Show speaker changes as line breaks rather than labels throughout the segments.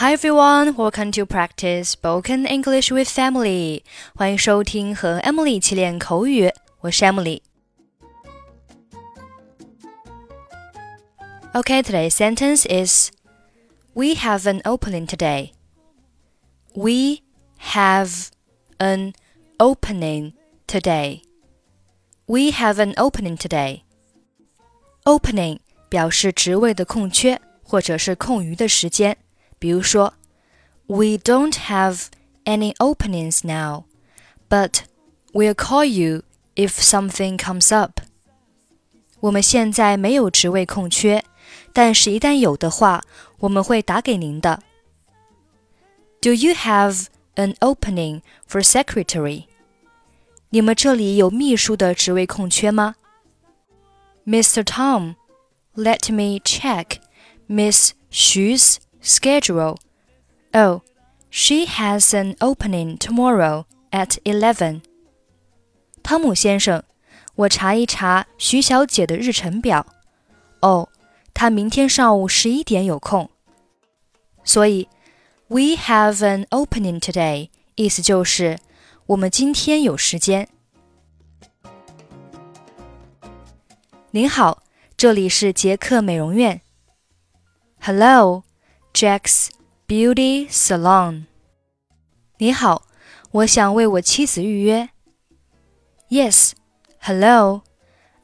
Hi everyone, welcome to practice spoken English with Emily. 欢迎收听和 Emily 一起练口语，我是 Emily。Okay, today's sentence is We have an opening today. We have an opening today. We have an opening today. Opening 表示职位的空缺或者是空余的时间。比如说，We don't have any openings now, but we'll call you if something comes up. 我们现在没有职位空缺，但是一旦有的话，我们会打给您的。Do you have an opening for secretary? 你们这里有秘书的职位空缺吗？Mr. Tom, let me check Miss Xu's schedule. Oh, she has an opening tomorrow at eleven. 汤姆先生，我查一查徐小姐的日程表。哦，她明天上午十一点有空。所以，We have an opening today，意思就是我们今天有时间。您好，这里是杰克美容院。Hello, Jack's Beauty Salon。你好，我想为我妻子预约。Yes, hello.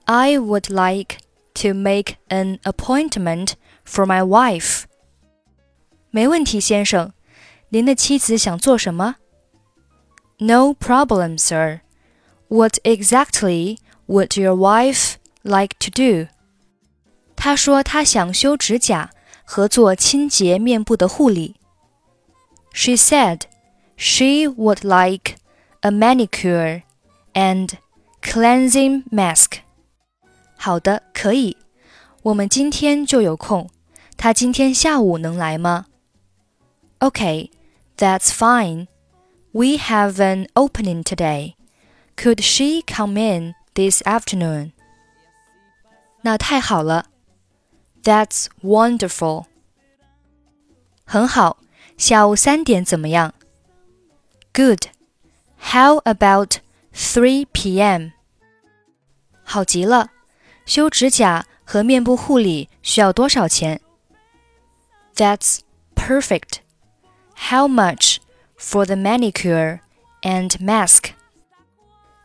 I would like to make an appointment for my wife. 没问题，先生。您的妻子想做什么？No problem, sir. What exactly would your wife like to do? 她说她想修指甲。 和做清洁面部的护理。She said she would like a manicure and cleansing mask. 好的，可以。我们今天就有空。她今天下午能来吗？Okay, that's fine. We have an opening today. Could she come in this afternoon? 那太好了。 that's wonderful. 很好，下午三点怎么样？Good. How about 3 p.m.? 好极了。修指甲和面部护理需要多少钱？That's perfect. How much for the manicure and mask?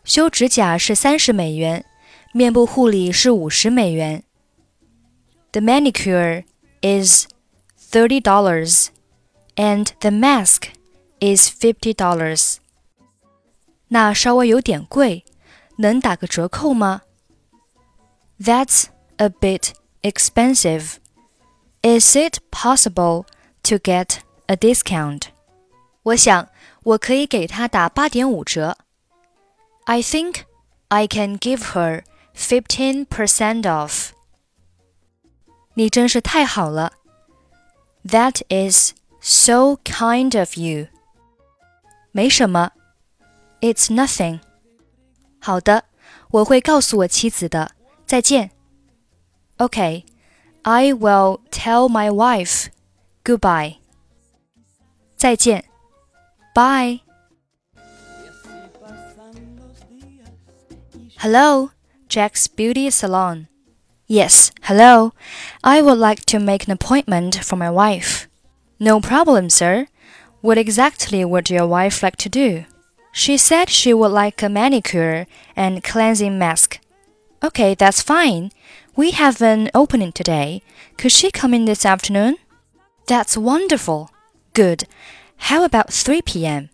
修指甲是三十美元，面部护理是五十美元。 the manicure is $30 and the mask is $50. 那稍微有点贵，能打个折扣吗？That's a bit expensive. Is it possible to get a discount? 我想我可以给她打八点五折。I think I can give her fifteen percent off. 你真是太好了。That is so kind of you. 没什么，It's nothing. 好的，我会告诉我妻子的。再见。Okay, I will tell my wife. Goodbye. 再见。Bye. Hello, Jack's Beauty Salon. Yes, hello. I would like to make an appointment for my wife. No problem, sir. What exactly would your wife like to do? She said she would like a manicure and cleansing mask. Okay, that's fine. We have an opening today. Could she come in this afternoon? That's wonderful. Good. How about 3 p.m.?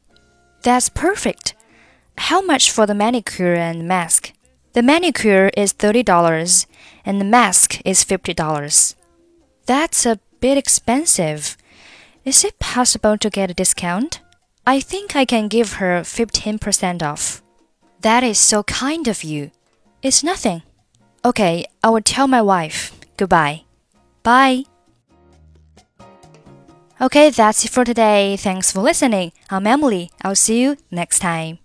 That's perfect. How much for the manicure and mask? The manicure is $30 and the mask is $50. That's a bit expensive. Is it possible to get a discount? I think I can give her 15% off. That is so kind of you. It's nothing. Okay, I will tell my wife. Goodbye. Bye. Okay, that's it for today. Thanks for listening. I'm Emily. I'll see you next time.